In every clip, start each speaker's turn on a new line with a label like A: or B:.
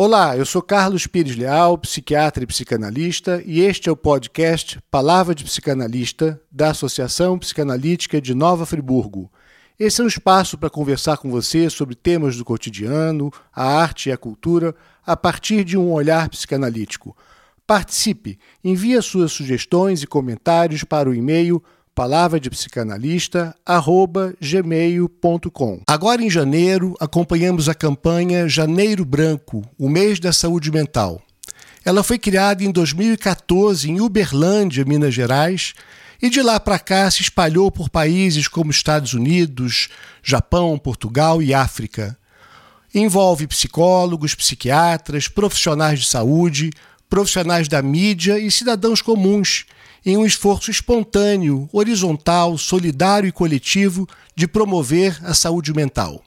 A: Olá, eu sou Carlos Pires Leal, psiquiatra e psicanalista, e este é o podcast Palavra de Psicanalista da Associação Psicanalítica de Nova Friburgo. Esse é um espaço para conversar com você sobre temas do cotidiano, a arte e a cultura, a partir de um olhar psicanalítico. Participe, envie suas sugestões e comentários para o e-mail palavra de psicanalista gmail.com. Agora em janeiro, acompanhamos a campanha Janeiro Branco, o mês da saúde mental. Ela foi criada em 2014 em Uberlândia, Minas Gerais, e de lá para cá se espalhou por países como Estados Unidos, Japão, Portugal e África. Envolve psicólogos, psiquiatras, profissionais de saúde, profissionais da mídia e cidadãos comuns em um esforço espontâneo, horizontal, solidário e coletivo de promover a saúde mental.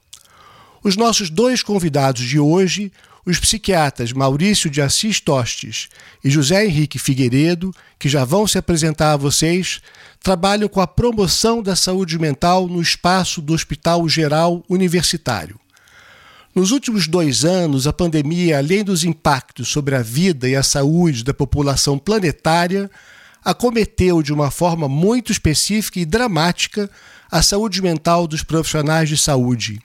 A: Os nossos dois convidados de hoje, os psiquiatras Maurício de Assis Tostes e José Henrique Figueiredo, que já vão se apresentar a vocês, trabalham com a promoção da saúde mental no espaço do Hospital Geral Universitário. Nos últimos dois anos, a pandemia, além dos impactos sobre a vida e a saúde da população planetária, acometeu de uma forma muito específica e dramática a saúde mental dos profissionais de saúde.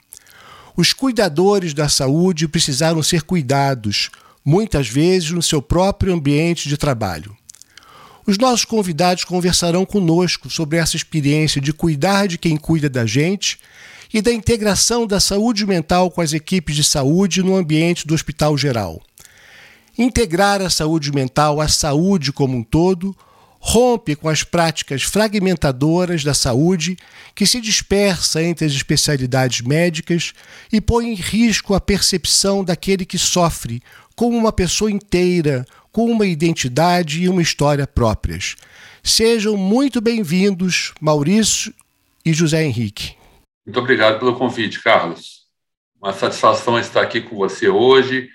A: Os cuidadores da saúde precisaram ser cuidados, muitas vezes no seu próprio ambiente de trabalho. Os nossos convidados conversarão conosco sobre essa experiência de cuidar de quem cuida da gente e da integração da saúde mental com as equipes de saúde no ambiente do Hospital Geral. Integrar a saúde mental à saúde como um todo rompe com as práticas fragmentadoras da saúde que se dispersa entre as especialidades médicas e põe em risco a percepção daquele que sofre como uma pessoa inteira, com uma identidade e uma história próprias. Sejam muito bem-vindos, Maurício e José Henrique.
B: Muito obrigado pelo convite, Carlos. Uma satisfação estar aqui com você hoje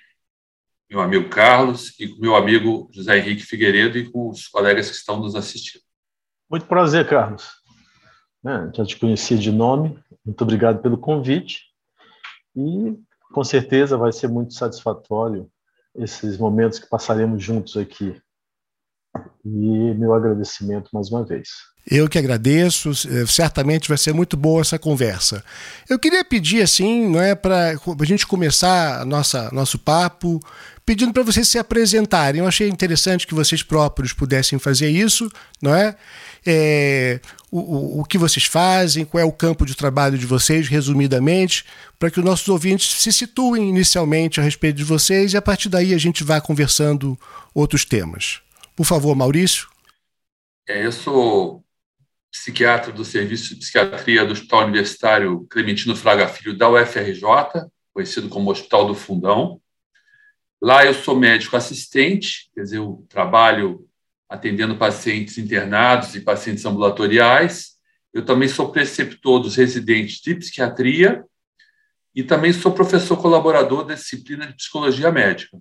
B: meu amigo Carlos e com meu amigo José Henrique Figueiredo e com os colegas que estão nos assistindo.
C: Muito prazer, Carlos. É, já te conheci de nome, muito obrigado pelo convite e com certeza vai ser muito satisfatório esses momentos que passaremos juntos aqui. E meu agradecimento mais uma vez.
A: Eu que agradeço, eh, certamente vai ser muito boa essa conversa. Eu queria pedir assim, não é para a gente começar a nossa nosso papo, pedindo para vocês se apresentarem. Eu achei interessante que vocês próprios pudessem fazer isso, não é? é o, o, o, que vocês fazem, qual é o campo de trabalho de vocês, resumidamente, para que os nossos ouvintes se situem inicialmente a respeito de vocês e a partir daí a gente vá conversando outros temas. Por favor, Maurício.
B: É, eu sou psiquiatra do Serviço de Psiquiatria do Hospital Universitário Clementino Fraga Filho da UFRJ, conhecido como Hospital do Fundão. Lá eu sou médico assistente, quer dizer, eu trabalho atendendo pacientes internados e pacientes ambulatoriais. Eu também sou preceptor dos residentes de psiquiatria e também sou professor colaborador da disciplina de psicologia médica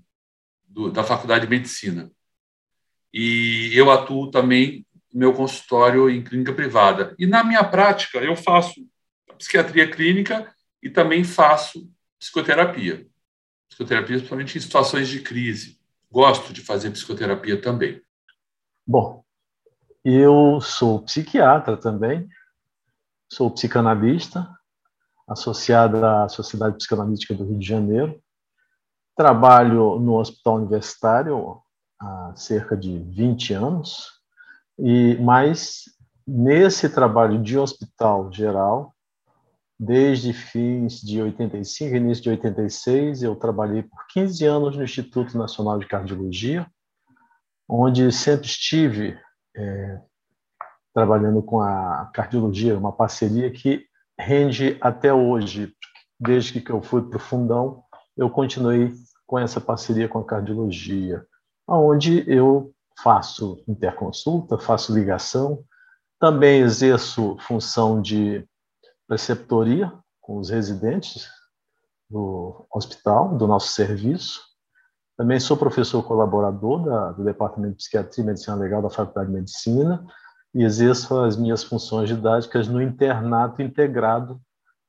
B: do, da Faculdade de Medicina. E eu atuo também no meu consultório em clínica privada. E na minha prática, eu faço psiquiatria clínica e também faço psicoterapia psicoterapia, principalmente em situações de crise. Gosto de fazer psicoterapia também.
C: Bom, eu sou psiquiatra também, sou psicanalista, associado à Sociedade Psicanalítica do Rio de Janeiro. Trabalho no Hospital Universitário há cerca de 20 anos, e mas nesse trabalho de hospital geral, Desde fins de 85, início de 86, eu trabalhei por 15 anos no Instituto Nacional de Cardiologia, onde sempre estive é, trabalhando com a cardiologia, uma parceria que rende até hoje. Desde que eu fui para o Fundão, eu continuei com essa parceria com a cardiologia, onde eu faço interconsulta, faço ligação, também exerço função de preceptoria com os residentes do hospital, do nosso serviço. Também sou professor colaborador da, do Departamento de Psiquiatria e Medicina Legal da Faculdade de Medicina e exerço as minhas funções didáticas no internato integrado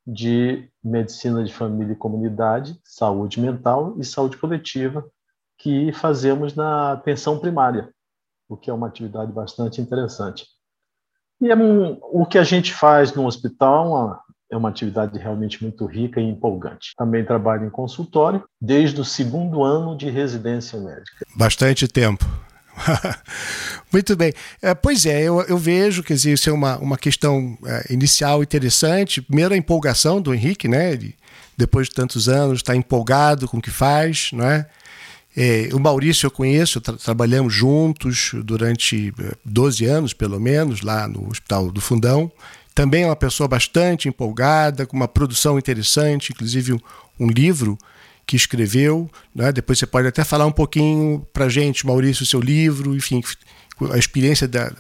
C: de medicina de família e comunidade, saúde mental e saúde coletiva, que fazemos na atenção primária, o que é uma atividade bastante interessante. E é um, o que a gente faz no hospital é uma, é uma atividade realmente muito rica e empolgante. Também trabalho em consultório desde o segundo ano de residência médica.
A: Bastante tempo. Muito bem. É, pois é, eu, eu, vejo que isso é uma, uma questão é, inicial interessante. Primeiro, a empolgação do Henrique, né? Ele, depois de tantos anos, está empolgado com o que faz, não é? É, o Maurício eu conheço, tra trabalhamos juntos durante 12 é, anos, pelo menos, lá no Hospital do Fundão. Também é uma pessoa bastante empolgada, com uma produção interessante, inclusive um, um livro que escreveu. Né? Depois você pode até falar um pouquinho para gente, Maurício, o seu livro, enfim, a experiência da,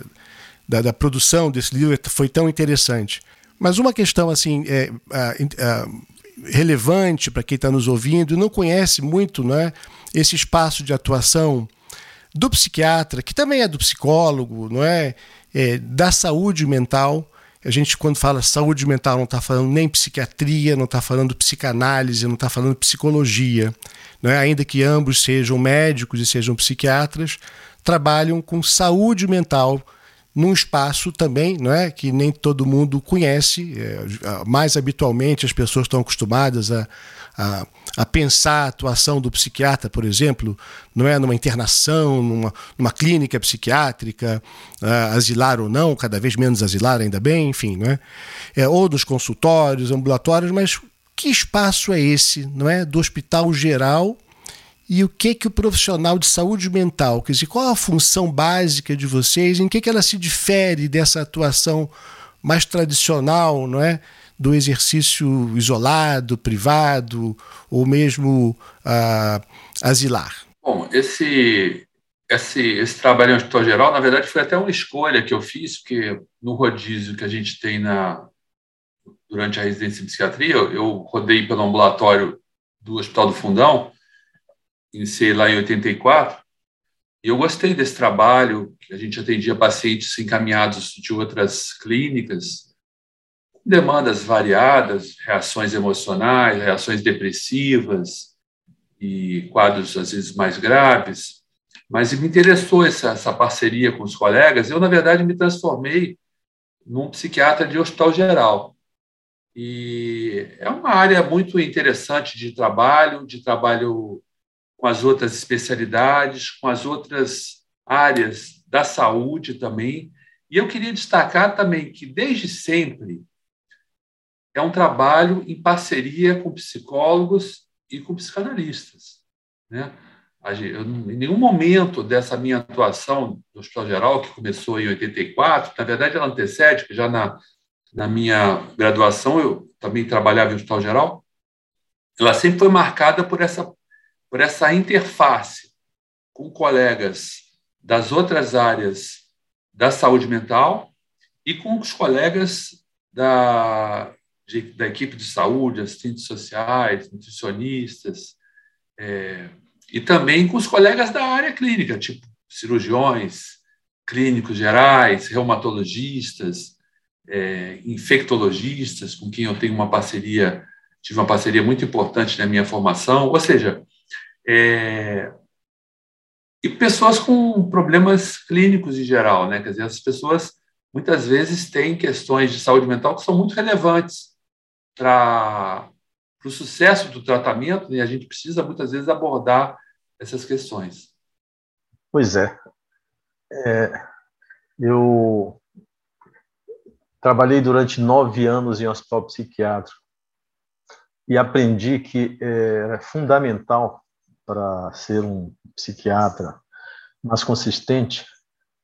A: da, da, produção desse livro foi tão interessante. Mas uma questão assim é relevante para quem está nos ouvindo e não conhece muito né, esse espaço de atuação do psiquiatra, que também é do psicólogo, não é? é da saúde mental. A gente, quando fala saúde mental, não está falando nem psiquiatria, não está falando psicanálise, não está falando psicologia. Não é? Ainda que ambos sejam médicos e sejam psiquiatras, trabalham com saúde mental num espaço também não é, que nem todo mundo conhece. É, mais habitualmente, as pessoas estão acostumadas a, a, a, pensar a atuação do psiquiatra, por exemplo, não é numa internação, numa, numa clínica psiquiátrica, asilar ou não, cada vez menos asilar, ainda bem, enfim, não é? é? Ou nos consultórios, ambulatórios, mas que espaço é esse, não é, do hospital geral? E o que que o profissional de saúde mental, quer dizer, qual a função básica de vocês? Em que que ela se difere dessa atuação mais tradicional, não é? do exercício isolado, privado ou mesmo uh, asilar?
B: Bom, esse, esse, esse trabalho em hospital geral, na verdade, foi até uma escolha que eu fiz, porque no rodízio que a gente tem na, durante a residência de psiquiatria, eu rodei pelo ambulatório do Hospital do Fundão, iniciei lá em 84, e eu gostei desse trabalho, que a gente atendia pacientes encaminhados de outras clínicas, demandas variadas, reações emocionais, reações depressivas e quadros às vezes mais graves. Mas me interessou essa, essa parceria com os colegas. Eu, na verdade, me transformei num psiquiatra de hospital geral. E é uma área muito interessante de trabalho, de trabalho com as outras especialidades, com as outras áreas da saúde também. E eu queria destacar também que, desde sempre, é um trabalho em parceria com psicólogos e com psicanalistas. Né? Eu, em nenhum momento dessa minha atuação no Hospital Geral, que começou em 84, na verdade ela antecede, que já na, na minha graduação eu também trabalhava em Hospital Geral, ela sempre foi marcada por essa, por essa interface com colegas das outras áreas da saúde mental e com os colegas da, de, da equipe de saúde, assistentes sociais, nutricionistas, é, e também com os colegas da área clínica, tipo cirurgiões, clínicos gerais, reumatologistas, é, infectologistas, com quem eu tenho uma parceria, tive uma parceria muito importante na minha formação, ou seja, é, e pessoas com problemas clínicos em geral, né? Quer dizer, as pessoas muitas vezes têm questões de saúde mental que são muito relevantes para o sucesso do tratamento, e a gente precisa muitas vezes abordar essas questões.
C: Pois é. é eu trabalhei durante nove anos em hospital psiquiátrico e aprendi que é fundamental para ser um psiquiatra mais consistente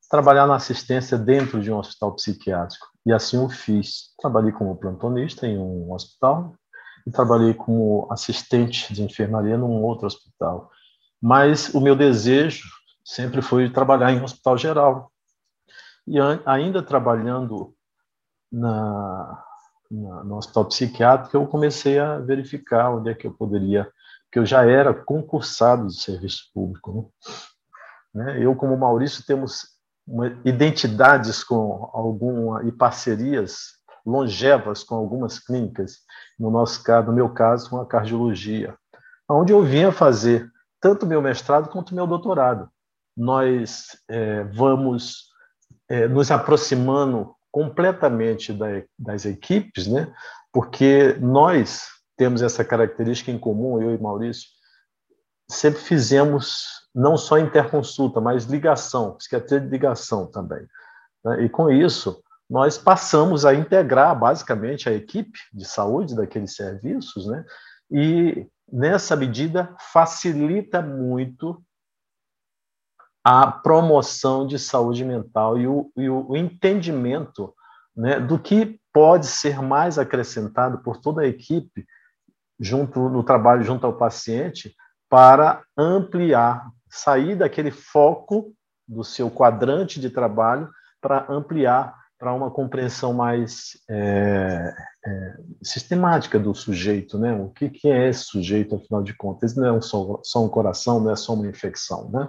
C: trabalhar na assistência dentro de um hospital psiquiátrico. E assim o fiz. Trabalhei como plantonista em um hospital e trabalhei como assistente de enfermaria num outro hospital. Mas o meu desejo sempre foi trabalhar em um hospital geral. E ainda trabalhando na, na, no hospital psiquiátrico, eu comecei a verificar onde é que eu poderia, que eu já era concursado de serviço público. Né? Eu, como Maurício, temos uma, identidades com alguma e parcerias longevas com algumas clínicas, no nosso caso, no meu caso, com a cardiologia, onde eu vinha fazer tanto meu mestrado quanto meu doutorado. Nós é, vamos é, nos aproximando completamente da, das equipes, né? Porque nós temos essa característica em comum, eu e Maurício, sempre fizemos não só interconsulta, mas ligação, psiquiatria de ligação também. Né? E com isso, nós passamos a integrar basicamente a equipe de saúde daqueles serviços, né? E nessa medida facilita muito a promoção de saúde mental e o, e o entendimento né, do que pode ser mais acrescentado por toda a equipe junto no trabalho junto ao paciente para ampliar, sair daquele foco do seu quadrante de trabalho para ampliar para uma compreensão mais é, é, sistemática do sujeito, né? O que, que é esse sujeito, afinal de contas? Não é só, só um coração, não é só uma infecção, né?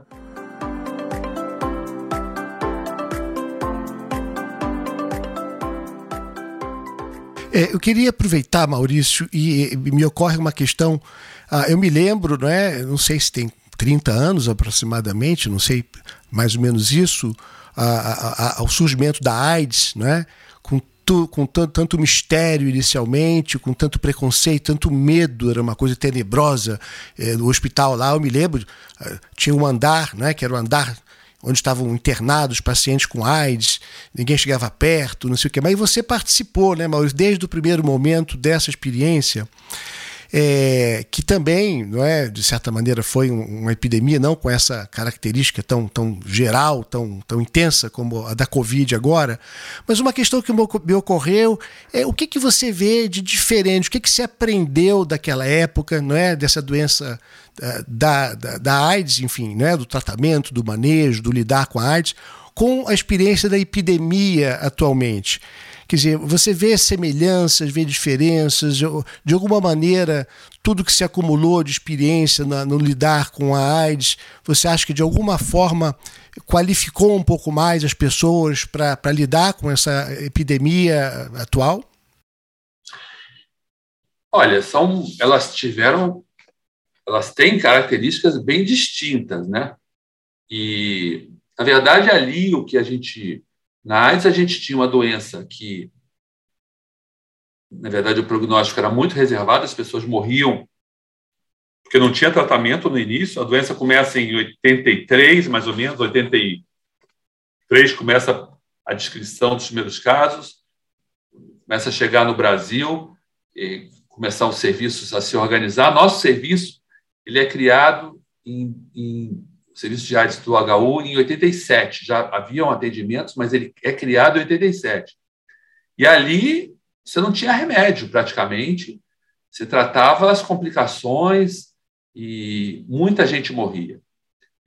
A: É, eu queria aproveitar, Maurício, e, e me ocorre uma questão. Ah, eu me lembro, não é? Não sei se tem 30 anos aproximadamente, não sei mais ou menos isso, ao surgimento da AIDS, né? com, tu, com tanto, mistério inicialmente, com tanto preconceito, tanto medo, era uma coisa tenebrosa. É, no hospital lá, eu me lembro, ah, tinha um andar, né? que era o andar onde estavam internados pacientes com AIDS, ninguém chegava perto, não sei o quê. Mas você participou, né, Maurício, desde o primeiro momento dessa experiência é, que também, não é, de certa maneira, foi uma epidemia, não com essa característica tão, tão geral, tão, tão intensa como a da Covid agora, mas uma questão que me ocorreu é o que, que você vê de diferente, o que, que se aprendeu daquela época, não é, dessa doença eh, da, da, da AIDS, enfim, né, do tratamento, do manejo, do lidar com a AIDS, com a experiência da epidemia atualmente. Quer dizer, você vê semelhanças, vê diferenças, de alguma maneira, tudo que se acumulou de experiência no lidar com a AIDS, você acha que de alguma forma qualificou um pouco mais as pessoas para lidar com essa epidemia atual?
B: Olha, são, elas tiveram, elas têm características bem distintas, né? E, na verdade, ali o que a gente na AIDS, a gente tinha uma doença que, na verdade, o prognóstico era muito reservado, as pessoas morriam porque não tinha tratamento no início. A doença começa em 83, mais ou menos, 83 começa a descrição dos primeiros casos, começa a chegar no Brasil, começar os serviços a se organizar. Nosso serviço ele é criado em, em serviço de AIDS do HU em 87. Já haviam atendimentos, mas ele é criado em 87. E ali você não tinha remédio praticamente, você tratava as complicações e muita gente morria.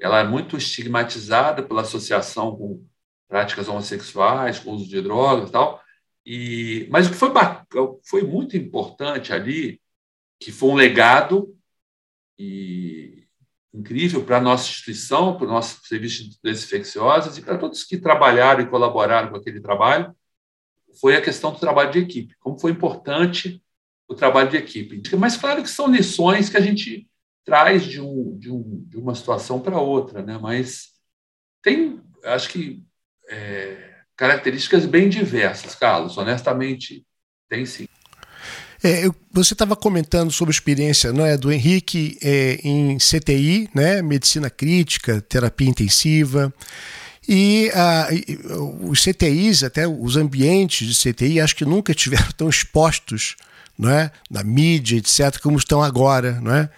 B: Ela é muito estigmatizada pela associação com práticas homossexuais, com uso de drogas e tal. E, mas o que foi, foi muito importante ali, que foi um legado e incrível para a nossa instituição, para o nosso serviço de doenças infecciosas e para todos que trabalharam e colaboraram com aquele trabalho, foi a questão do trabalho de equipe, como foi importante o trabalho de equipe. Mas claro que são lições que a gente traz de, um, de, um, de uma situação para outra, né? mas tem, acho que, é, características bem diversas, Carlos, honestamente, tem sim.
A: É, eu, você estava comentando sobre a experiência não é, do Henrique é, em CTI, né, medicina crítica, terapia intensiva. E os CTIs, até os ambientes de CTI, acho que nunca tiveram tão expostos não é, na mídia, etc., como estão agora. Não é?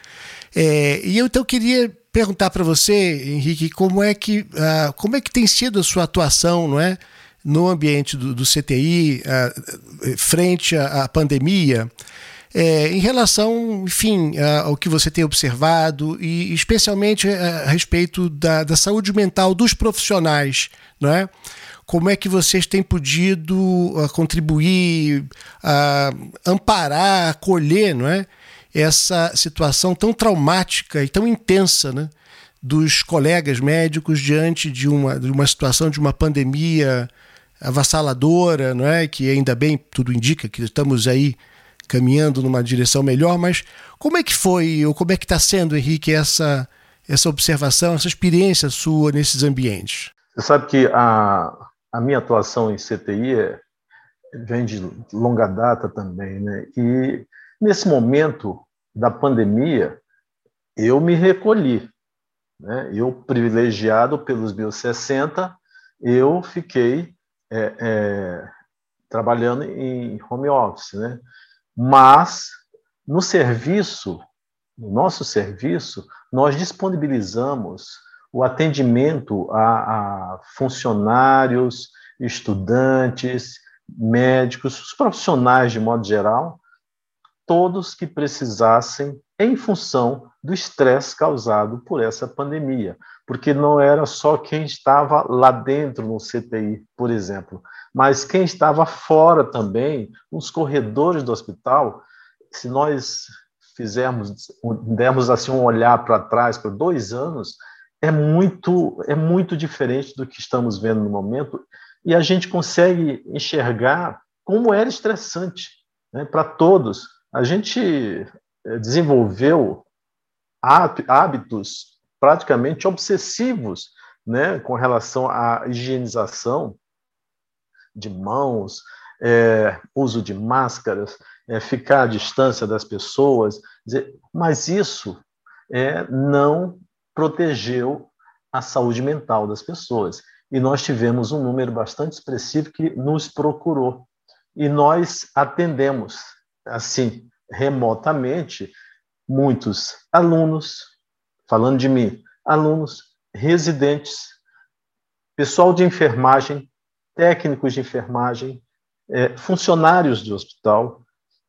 A: é e eu então queria perguntar para você, Henrique, como é que, uh, como é que tem sido a sua atuação, não é? No ambiente do, do CTI, uh, frente à, à pandemia, é, em relação, enfim, ao que você tem observado e especialmente a, a respeito da, da, saúde mental dos profissionais, não é? Como é que vocês têm podido uh, contribuir, amparar, acolher, não é? Essa situação tão traumática e tão intensa, né? Dos colegas médicos diante de uma, de uma situação de uma pandemia avassaladora, não é? Que ainda bem tudo indica que estamos aí caminhando numa direção melhor, mas como é que foi ou como é que está sendo, Henrique, essa essa observação, essa experiência sua nesses ambientes?
C: Você sabe que a, a minha atuação em CTI é, vem de longa data também, né? E nesse momento da pandemia, eu me recolhi, né? Eu privilegiado pelos meus 60, eu fiquei é, é, trabalhando em home office, né? Mas no serviço, no nosso serviço, nós disponibilizamos o atendimento a, a funcionários, estudantes, médicos, os profissionais de modo geral, todos que precisassem em função do estresse causado por essa pandemia, porque não era só quem estava lá dentro no CTI, por exemplo, mas quem estava fora também, nos corredores do hospital. Se nós fizermos, dermos assim um olhar para trás, para dois anos, é muito, é muito diferente do que estamos vendo no momento e a gente consegue enxergar como era estressante né, para todos. A gente eh, desenvolveu hábitos praticamente obsessivos né, com relação à higienização de mãos, é, uso de máscaras, é, ficar à distância das pessoas, dizer, mas isso é, não protegeu a saúde mental das pessoas. E nós tivemos um número bastante expressivo que nos procurou. E nós atendemos, assim, remotamente, muitos alunos, falando de mim, alunos, residentes, pessoal de enfermagem, técnicos de enfermagem, é, funcionários de hospital,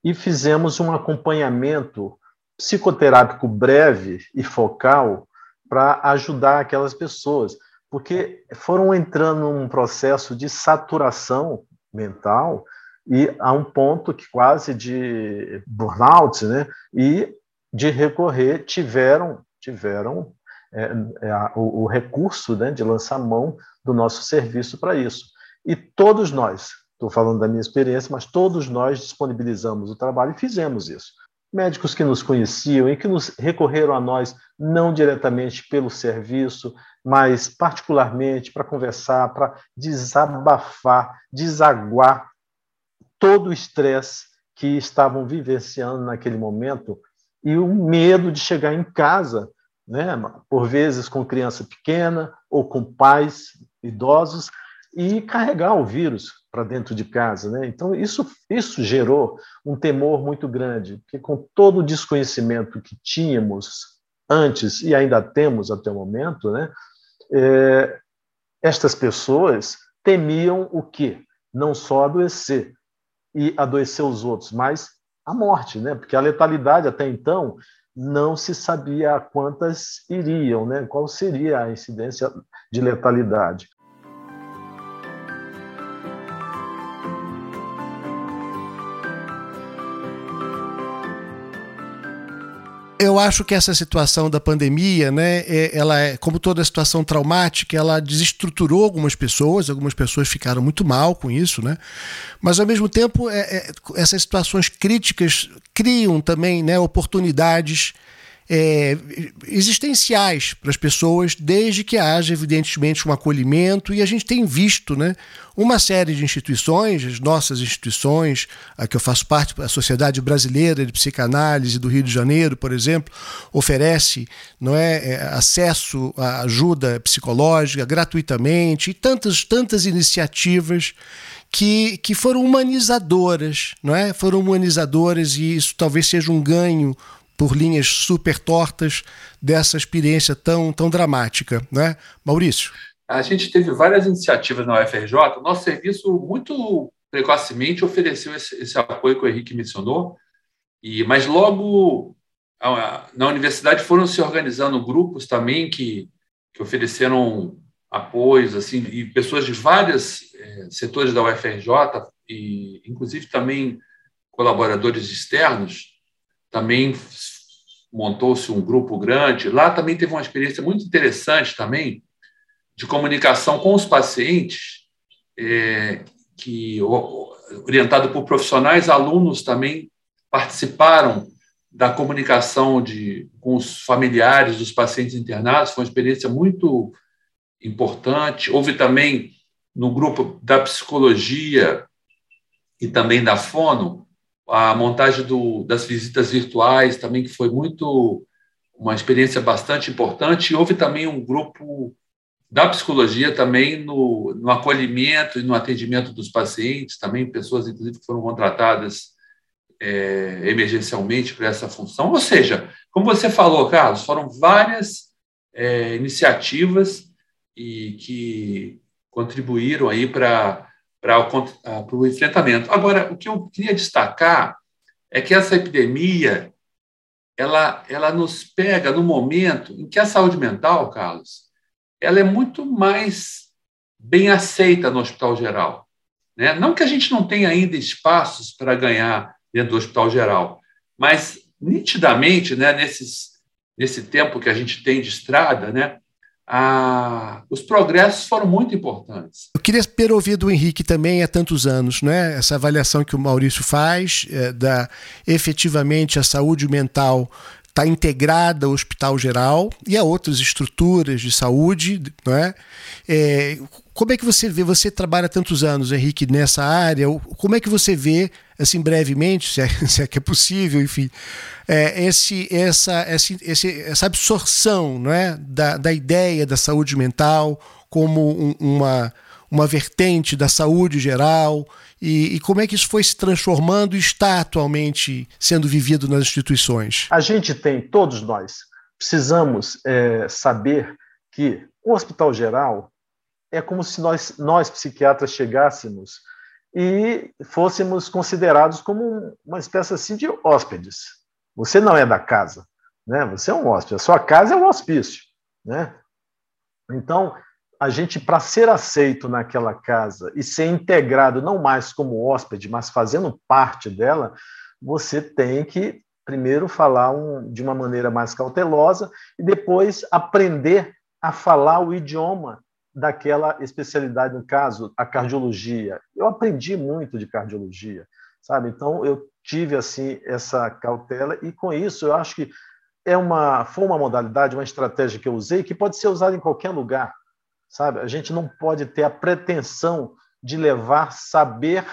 C: e fizemos um acompanhamento psicoterápico breve e focal para ajudar aquelas pessoas, porque foram entrando num processo de saturação mental e a um ponto que quase de burnout, né? E de recorrer tiveram tiveram é, é, o, o, recurso né, de lançar mão do nosso serviço para isso. E todos nós, estou falando da minha experiência, mas todos nós disponibilizamos o trabalho e fizemos isso médicos que nos conheciam e que nos recorreram a nós não diretamente pelo serviço, mas particularmente para conversar, para desabafar, desaguar todo o estresse que estavam vivenciando naquele momento e o medo de chegar em casa, né, por vezes com criança pequena ou com pais idosos e carregar o vírus para dentro de casa. Né? Então, isso, isso gerou um temor muito grande, porque com todo o desconhecimento que tínhamos antes e ainda temos até o momento, né, é, estas pessoas temiam o quê? Não só adoecer e adoecer os outros, mas a morte, né? porque a letalidade até então não se sabia quantas iriam, né? qual seria a incidência de letalidade.
A: Eu acho que essa situação da pandemia, né, é, ela é, como toda situação traumática, ela desestruturou algumas pessoas, algumas pessoas ficaram muito mal com isso, né? Mas ao mesmo tempo, é, é, essas situações críticas criam também, né, oportunidades é, existenciais para as pessoas, desde que haja, evidentemente, um acolhimento. E a gente tem visto né, uma série de instituições, as nossas instituições, a que eu faço parte, a Sociedade Brasileira de Psicanálise do Rio de Janeiro, por exemplo, oferece não é, é acesso à ajuda psicológica gratuitamente e tantas, tantas iniciativas que, que foram humanizadoras, não é? Foram humanizadoras e isso talvez seja um ganho por linhas super tortas dessa experiência tão, tão dramática, né? Maurício?
B: A gente teve várias iniciativas na UFRJ. Nosso serviço, muito precocemente, ofereceu esse, esse apoio que o Henrique mencionou, e, mas logo na universidade foram se organizando grupos também que, que ofereceram apoios, assim, e pessoas de vários é, setores da UFRJ, e inclusive também colaboradores externos, também montou-se um grupo grande. Lá também teve uma experiência muito interessante também de comunicação com os pacientes é, que orientado por profissionais, alunos também participaram da comunicação de, com os familiares dos pacientes internados, foi uma experiência muito importante. Houve também no grupo da psicologia e também da fono a montagem do, das visitas virtuais também que foi muito uma experiência bastante importante. E houve também um grupo da psicologia também no, no acolhimento e no atendimento dos pacientes, também pessoas inclusive que foram contratadas é, emergencialmente para essa função. Ou seja, como você falou, Carlos, foram várias é, iniciativas e que contribuíram aí para para o enfrentamento. Agora, o que eu queria destacar é que essa epidemia ela, ela nos pega no momento em que a saúde mental, Carlos, ela é muito mais bem aceita no hospital geral. Né? Não que a gente não tenha ainda espaços para ganhar dentro do hospital geral. Mas, nitidamente, né, nesses, nesse tempo que a gente tem de estrada, né, os progressos foram muito importantes.
A: Eu queria ter ouvido o Henrique também há tantos anos, né? essa avaliação que o Maurício faz é, da efetivamente a saúde mental está integrada ao hospital geral e a outras estruturas de saúde, não é? é? Como é que você vê? Você trabalha tantos anos, Henrique, nessa área. Como é que você vê, assim, brevemente, se é, se é que é possível, enfim, é, esse, essa, essa, essa absorção, não é, da, da ideia da saúde mental como um, uma uma vertente da saúde geral e, e, como é que isso foi se transformando e está atualmente sendo vivido nas instituições?
C: A gente tem, todos nós, precisamos é, saber que o hospital geral é como se nós, nós psiquiatras chegássemos e fôssemos considerados como uma espécie assim de hóspedes. Você não é da casa, né? Você é um hóspede. A sua casa é um hospício, né? Então, a gente, para ser aceito naquela casa e ser integrado não mais como hóspede, mas fazendo parte dela, você tem que primeiro falar um, de uma maneira mais cautelosa e depois aprender a falar o idioma daquela especialidade, no caso, a cardiologia. Eu aprendi muito de cardiologia, sabe? Então eu tive assim essa cautela e com isso eu acho que é uma foi uma modalidade, uma estratégia que eu usei que pode ser usada em qualquer lugar sabe? A gente não pode ter a pretensão de levar saber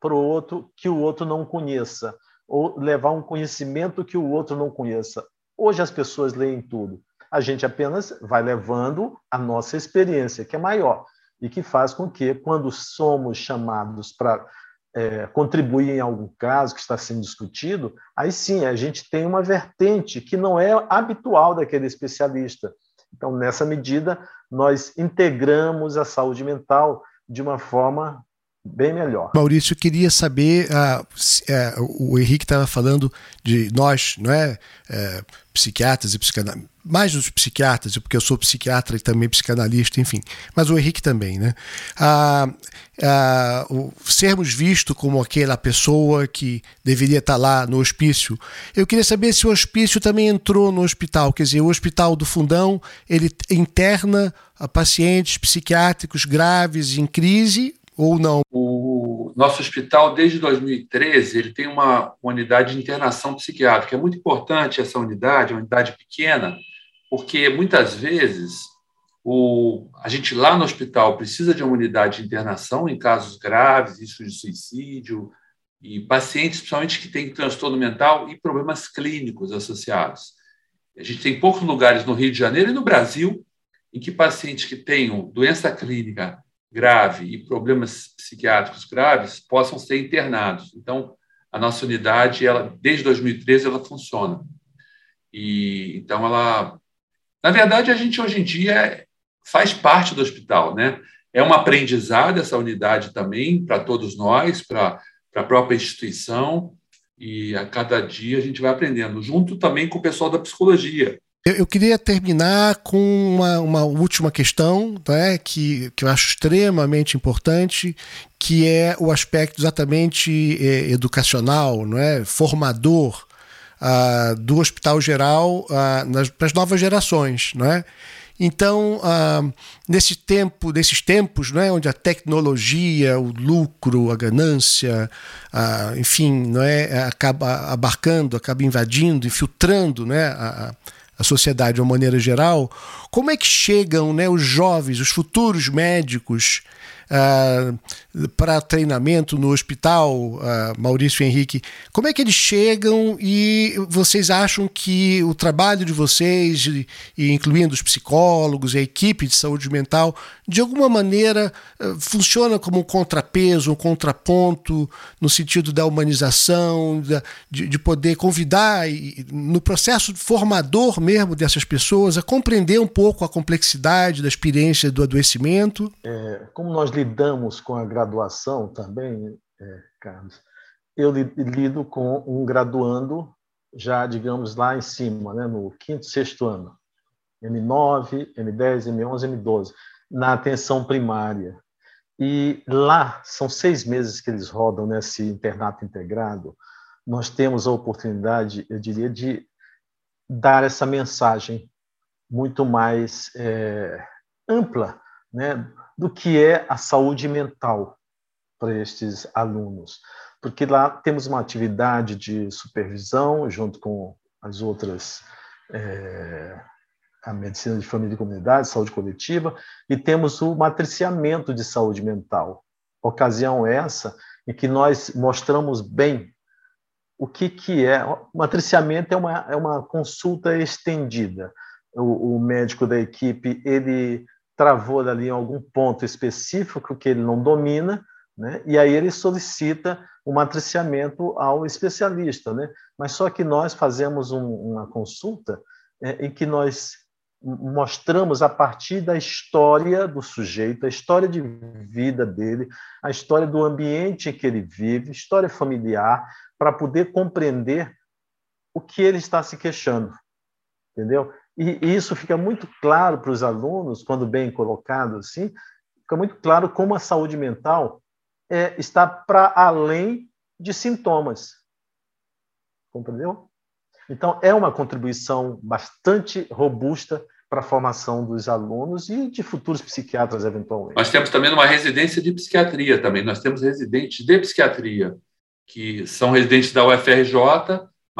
C: para o outro que o outro não conheça, ou levar um conhecimento que o outro não conheça. Hoje as pessoas leem tudo. A gente apenas vai levando a nossa experiência, que é maior, e que faz com que, quando somos chamados para é, contribuir em algum caso que está sendo discutido, aí sim a gente tem uma vertente que não é habitual daquele especialista. Então, nessa medida, nós integramos a saúde mental de uma forma bem melhor.
A: Maurício, eu queria saber, uh, uh, o Henrique estava falando de nós, não é, uh, psiquiatras e psicanalistas, mais dos psiquiatras, porque eu sou psiquiatra e também psicanalista, enfim, mas o Henrique também, né? O, sermos vistos como aquela pessoa que deveria estar lá no hospício. Eu queria saber se o hospício também entrou no hospital, quer dizer, o hospital do Fundão, ele interna pacientes psiquiátricos graves em crise ou não?
B: O nosso hospital, desde 2013, ele tem uma, unidade de internação psiquiátrica. É muito importante essa unidade, uma unidade pequena, porque muitas vezes o, a gente lá no hospital precisa de uma unidade de internação em casos graves, risco de suicídio, e pacientes, principalmente que têm transtorno mental e problemas clínicos associados. A gente tem poucos lugares no Rio de Janeiro e no Brasil em que pacientes que tenham doença clínica grave e problemas psiquiátricos graves possam ser internados. Então, a nossa unidade, ela, desde 2013, ela funciona. E então ela, na verdade, a gente hoje em dia faz parte do hospital, né? É um aprendizado essa unidade também para todos nós, para a própria instituição, e a cada dia a gente vai aprendendo, junto também com o pessoal da psicologia,
A: eu, eu, queria terminar com uma, uma última questão né, que, que eu acho extremamente importante, que é o aspecto exatamente é, educacional, não é? formador uh, do Hospital Geral uh, para as novas gerações. Não é? Então, ah, nesse tempo, nesses tempos, não é, onde a tecnologia, o lucro, a ganância, ah, enfim, não é, acaba abarcando, acaba invadindo, infiltrando, né, a, a sociedade de uma maneira geral, como é que chegam né, os jovens, os futuros médicos, uh, para treinamento no hospital, uh, Maurício Henrique, como é que eles chegam e vocês acham que o trabalho de vocês, e incluindo os psicólogos, a equipe de saúde mental, de alguma maneira uh, funciona como um contrapeso, um contraponto no sentido da humanização, da, de, de, poder convidar e, no processo formador mesmo dessas pessoas a compreender um pouco a complexidade da experiência do adoecimento?
C: É, como nós lidamos com a graduação também, é, Carlos, eu lido com um graduando já, digamos, lá em cima, né, no quinto, sexto ano, M9, M10, M11, M12, na atenção primária. E lá são seis meses que eles rodam nesse internato integrado. Nós temos a oportunidade, eu diria, de dar essa mensagem muito mais é, ampla, né, do que é a saúde mental para estes alunos. Porque lá temos uma atividade de supervisão, junto com as outras, é, a medicina de família e comunidade, saúde coletiva, e temos o matriciamento de saúde mental. Ocasião essa em que nós mostramos bem o que, que é. O matriciamento é uma, é uma consulta estendida. O, o médico da equipe ele travou ali em algum ponto específico que ele não domina, né? e aí ele solicita o um matriciamento ao especialista. Né? Mas só que nós fazemos um, uma consulta é, em que nós mostramos a partir da história do sujeito, a história de vida dele, a história do ambiente em que ele vive, história familiar, para poder compreender o que ele está se queixando, entendeu? E isso fica muito claro para os alunos, quando bem colocado assim, fica muito claro como a saúde mental é, está para além de sintomas. Compreendeu? Então, é uma contribuição bastante robusta para a formação dos alunos e de futuros psiquiatras, eventualmente.
B: Nós temos também uma residência de psiquiatria também. Nós temos residentes de psiquiatria, que são residentes da UFRJ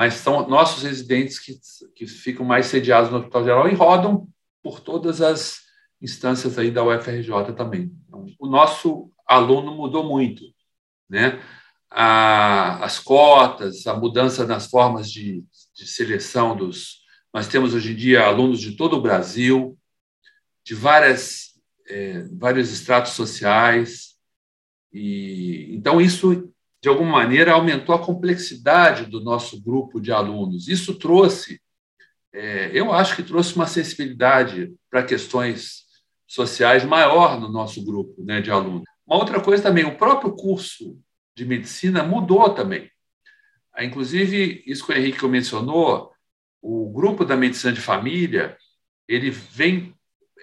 B: mas são nossos residentes que, que ficam mais sediados no Hospital Geral e rodam por todas as instâncias aí da UFRJ também. Então, o nosso aluno mudou muito, né? A, as cotas, a mudança nas formas de, de seleção dos. Nós temos hoje em dia alunos de todo o Brasil, de várias, é, vários estratos sociais, e então isso de alguma maneira, aumentou a complexidade do nosso grupo de alunos. Isso trouxe, é, eu acho que trouxe uma sensibilidade para questões sociais maior no nosso grupo né, de alunos. Uma outra coisa também, o próprio curso de medicina mudou também. Ah, inclusive, isso que o Henrique mencionou, o grupo da medicina de família, ele vem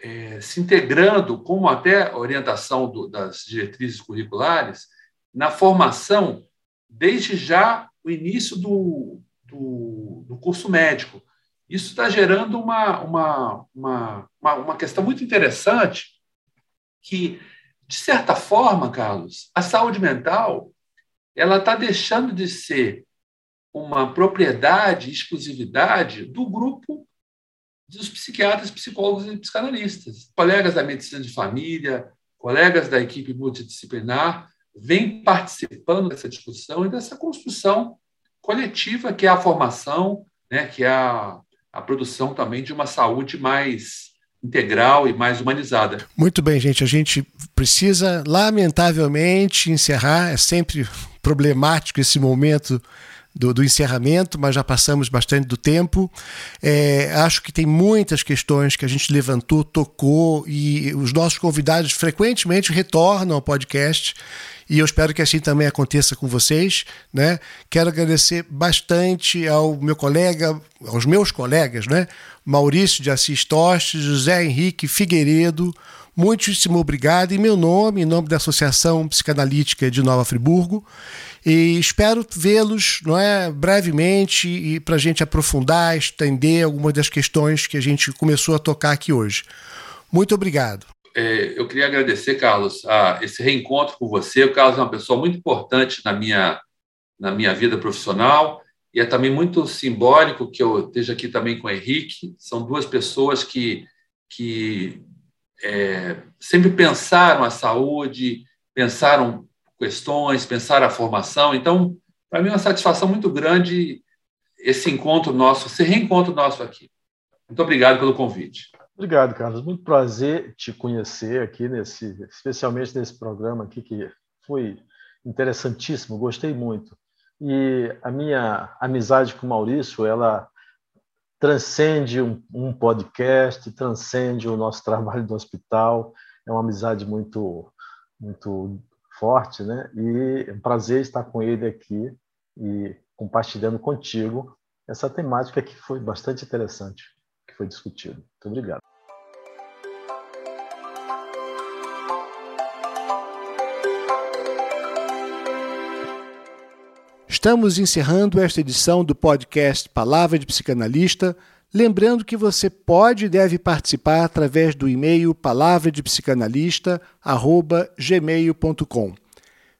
B: é, se integrando, como até orientação do, das diretrizes curriculares, na formação desde já o início do, do, do curso médico. Isso está gerando uma, uma, uma, uma, questão muito interessante que, de certa forma, Carlos, a saúde mental ela está deixando de ser uma propriedade, exclusividade do grupo dos psiquiatras, psicólogos e psicanalistas. Colegas da medicina de família, colegas da equipe multidisciplinar vem participando dessa discussão e dessa construção coletiva, que é a formação, né, que é a, a produção também de uma saúde mais integral e mais humanizada.
A: Muito bem, gente. A gente precisa, lamentavelmente, encerrar. É sempre problemático esse momento do, do, encerramento, mas já passamos bastante do tempo. É, acho que tem muitas questões que a gente levantou, tocou, e os nossos convidados frequentemente retornam ao podcast e eu espero que assim também aconteça com vocês. Né? Quero agradecer bastante ao meu colega, aos meus colegas, né? Maurício de Assis Tostes, José Henrique Figueiredo. Muitíssimo obrigado em meu nome, em nome da Associação Psicanalítica de Nova Friburgo. E espero vê-los não é, brevemente e para a gente aprofundar, estender algumas das questões que a gente começou a tocar aqui hoje. Muito obrigado.
B: É, eu queria agradecer, Carlos, a esse reencontro com você. O Carlos é uma pessoa muito importante na minha, na minha vida profissional e é também muito simbólico que eu esteja aqui também com o Henrique. São duas pessoas que, que é, sempre pensaram a saúde, pensaram questões, pensaram a formação. Então, para mim é uma satisfação muito grande esse encontro nosso, esse reencontro nosso aqui. Muito obrigado pelo convite.
C: Obrigado, Carlos. Muito prazer te conhecer aqui nesse, especialmente nesse programa aqui que foi interessantíssimo, gostei muito. E a minha amizade com o Maurício, ela transcende um, um, podcast, transcende o nosso trabalho do hospital. É uma amizade muito, muito forte, né? E é um prazer estar com ele aqui e compartilhando contigo essa temática que foi bastante interessante, que foi discutido. Muito obrigado.
A: Estamos encerrando esta edição do podcast Palavra de Psicanalista. Lembrando que você pode e deve participar através do e-mail palavradepsicanalista.gmail.com.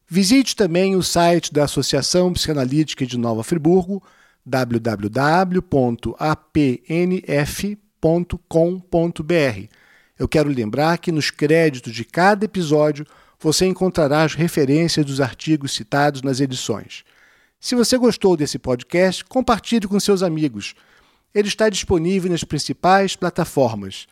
A: Visite também o site da Associação Psicanalítica de Nova Friburgo, www.apnf.com.br. Eu quero lembrar que nos créditos de cada episódio você encontrará as referências dos artigos citados nas edições. Se você gostou desse podcast, compartilhe com seus amigos. Ele está disponível nas principais plataformas.